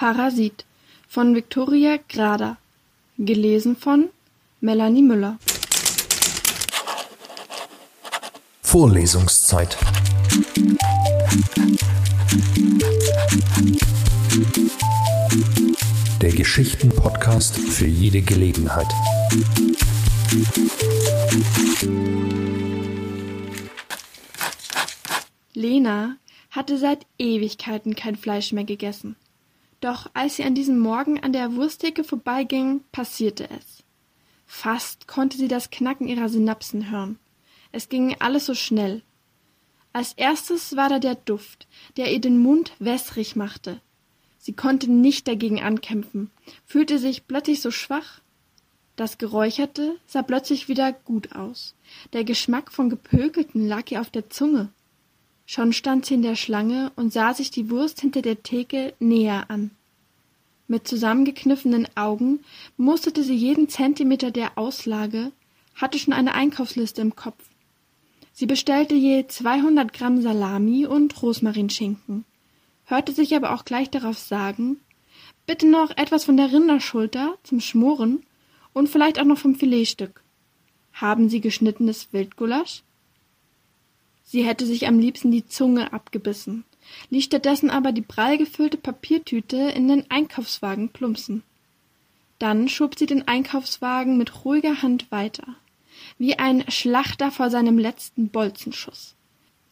Parasit von Viktoria Grader. Gelesen von Melanie Müller. Vorlesungszeit. Der Geschichten-Podcast für jede Gelegenheit. Lena hatte seit Ewigkeiten kein Fleisch mehr gegessen. Doch als sie an diesem Morgen an der Wursttheke vorbeiging, passierte es. Fast konnte sie das Knacken ihrer Synapsen hören. Es ging alles so schnell. Als erstes war da der Duft, der ihr den Mund wässrig machte. Sie konnte nicht dagegen ankämpfen, fühlte sich plötzlich so schwach. Das Geräucherte sah plötzlich wieder gut aus. Der Geschmack von Gepökelten lag ihr auf der Zunge. Schon stand sie in der Schlange und sah sich die Wurst hinter der Theke näher an. Mit zusammengekniffenen Augen musterte sie jeden Zentimeter der Auslage, hatte schon eine Einkaufsliste im Kopf. Sie bestellte je 200 Gramm Salami und Rosmarinschinken, hörte sich aber auch gleich darauf sagen, bitte noch etwas von der Rinderschulter zum Schmoren und vielleicht auch noch vom Filetstück. Haben Sie geschnittenes Wildgulasch? Sie hätte sich am liebsten die Zunge abgebissen, ließ stattdessen aber die prall gefüllte Papiertüte in den Einkaufswagen plumpsen. Dann schob sie den Einkaufswagen mit ruhiger Hand weiter, wie ein Schlachter vor seinem letzten Bolzenschuss.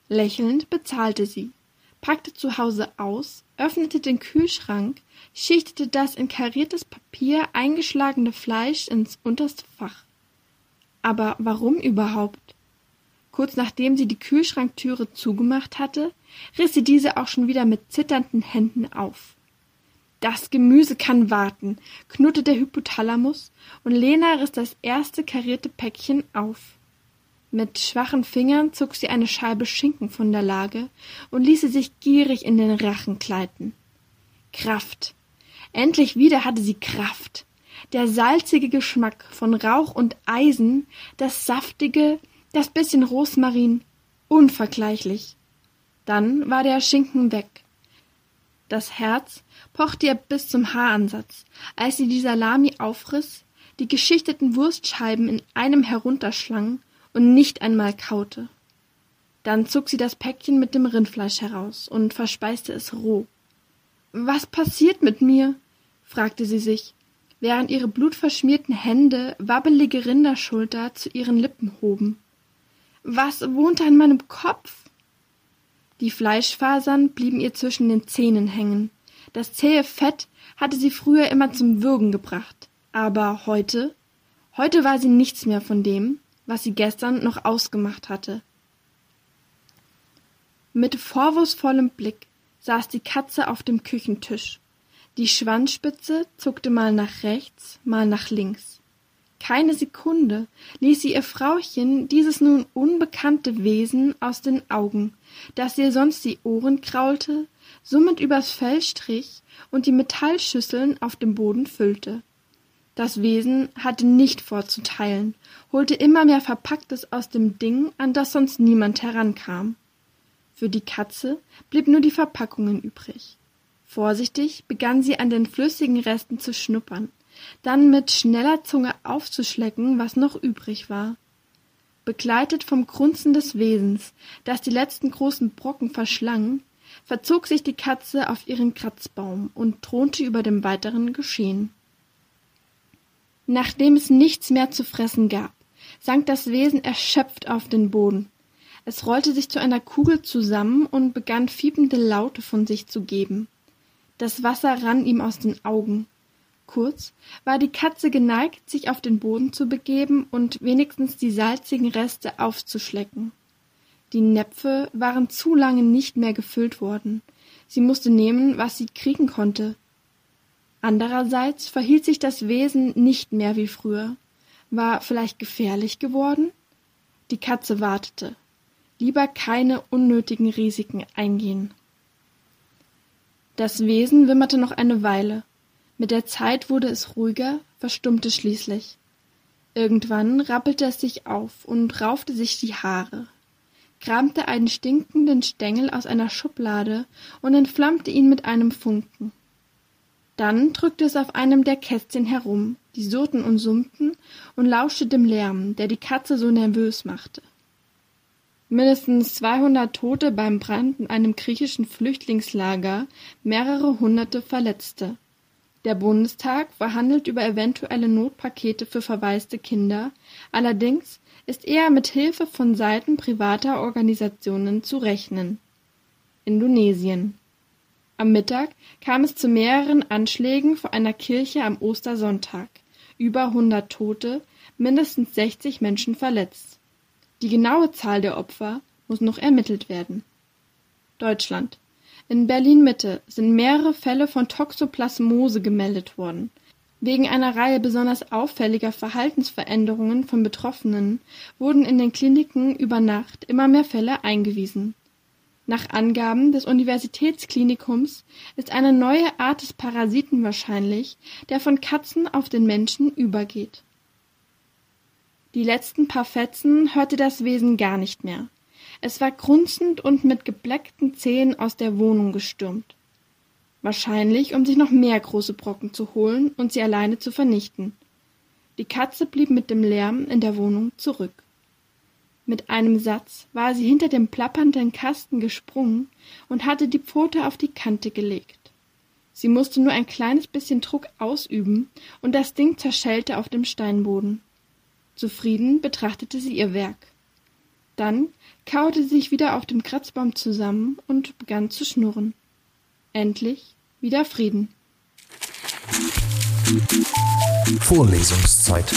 Lächelnd bezahlte sie, packte zu Hause aus, öffnete den Kühlschrank, schichtete das in kariertes Papier eingeschlagene Fleisch ins unterste Fach. Aber warum überhaupt? Kurz nachdem sie die Kühlschranktüre zugemacht hatte, riss sie diese auch schon wieder mit zitternden Händen auf. Das Gemüse kann warten, knurrte der Hypothalamus, und Lena riss das erste karierte Päckchen auf. Mit schwachen Fingern zog sie eine Scheibe Schinken von der Lage und ließ sie sich gierig in den Rachen gleiten. Kraft. Endlich wieder hatte sie Kraft. Der salzige Geschmack von Rauch und Eisen, das saftige, das bisschen Rosmarin, unvergleichlich. Dann war der Schinken weg. Das Herz pochte ihr bis zum Haaransatz, als sie die Salami aufriss, die geschichteten Wurstscheiben in einem herunterschlang und nicht einmal kaute. Dann zog sie das Päckchen mit dem Rindfleisch heraus und verspeiste es roh. Was passiert mit mir? fragte sie sich, während ihre blutverschmierten Hände wabbelige Rinderschulter zu ihren Lippen hoben. Was wohnte an meinem Kopf? Die Fleischfasern blieben ihr zwischen den Zähnen hängen. Das zähe Fett hatte sie früher immer zum Würgen gebracht. Aber heute? Heute war sie nichts mehr von dem, was sie gestern noch ausgemacht hatte. Mit vorwurfsvollem Blick saß die Katze auf dem Küchentisch. Die Schwanzspitze zuckte mal nach rechts, mal nach links. Keine Sekunde ließ sie ihr Frauchen dieses nun unbekannte Wesen aus den Augen, das ihr sonst die Ohren kraulte, summend übers Fell strich und die Metallschüsseln auf dem Boden füllte. Das Wesen hatte nicht vorzuteilen, holte immer mehr Verpacktes aus dem Ding, an das sonst niemand herankam. Für die Katze blieb nur die Verpackungen übrig. Vorsichtig begann sie an den flüssigen Resten zu schnuppern, dann mit schneller Zunge aufzuschlecken, was noch übrig war. Begleitet vom Grunzen des Wesens, das die letzten großen Brocken verschlang, verzog sich die Katze auf ihren Kratzbaum und thronte über dem weiteren Geschehen. Nachdem es nichts mehr zu fressen gab, sank das Wesen erschöpft auf den Boden. Es rollte sich zu einer Kugel zusammen und begann fiepende Laute von sich zu geben. Das Wasser rann ihm aus den Augen. Kurz war die Katze geneigt, sich auf den Boden zu begeben und wenigstens die salzigen Reste aufzuschlecken. Die Näpfe waren zu lange nicht mehr gefüllt worden. Sie musste nehmen, was sie kriegen konnte. Andererseits verhielt sich das Wesen nicht mehr wie früher. War vielleicht gefährlich geworden? Die Katze wartete. Lieber keine unnötigen Risiken eingehen. Das Wesen wimmerte noch eine Weile, mit der Zeit wurde es ruhiger, verstummte schließlich. Irgendwann rappelte es sich auf und raufte sich die Haare, kramte einen stinkenden Stengel aus einer Schublade und entflammte ihn mit einem Funken. Dann drückte es auf einem der Kästchen herum, die surrten und summten, und lauschte dem Lärm, der die Katze so nervös machte. Mindestens 200 Tote beim Brand in einem griechischen Flüchtlingslager, mehrere hunderte Verletzte. Der Bundestag verhandelt über eventuelle Notpakete für verwaiste Kinder, allerdings ist eher mit Hilfe von Seiten privater Organisationen zu rechnen. Indonesien am Mittag kam es zu mehreren Anschlägen vor einer Kirche am Ostersonntag, über hundert Tote, mindestens sechzig Menschen verletzt. Die genaue Zahl der Opfer muss noch ermittelt werden. Deutschland in Berlin-Mitte sind mehrere Fälle von Toxoplasmose gemeldet worden. Wegen einer Reihe besonders auffälliger Verhaltensveränderungen von Betroffenen wurden in den Kliniken über Nacht immer mehr Fälle eingewiesen nach Angaben des Universitätsklinikums ist eine neue Art des Parasiten wahrscheinlich, der von Katzen auf den Menschen übergeht. Die letzten paar Fetzen hörte das Wesen gar nicht mehr. Es war grunzend und mit gebleckten Zähnen aus der Wohnung gestürmt. Wahrscheinlich, um sich noch mehr große Brocken zu holen und sie alleine zu vernichten. Die Katze blieb mit dem Lärm in der Wohnung zurück. Mit einem Satz war sie hinter dem plappernden Kasten gesprungen und hatte die Pfote auf die Kante gelegt. Sie musste nur ein kleines bisschen Druck ausüben, und das Ding zerschellte auf dem Steinboden. Zufrieden betrachtete sie ihr Werk. Dann kauerte sie sich wieder auf dem Kratzbaum zusammen und begann zu schnurren. Endlich wieder Frieden. Vorlesungszeit.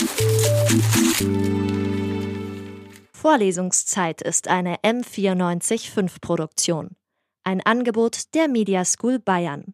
Vorlesungszeit ist eine M945 Produktion. Ein Angebot der Media School Bayern.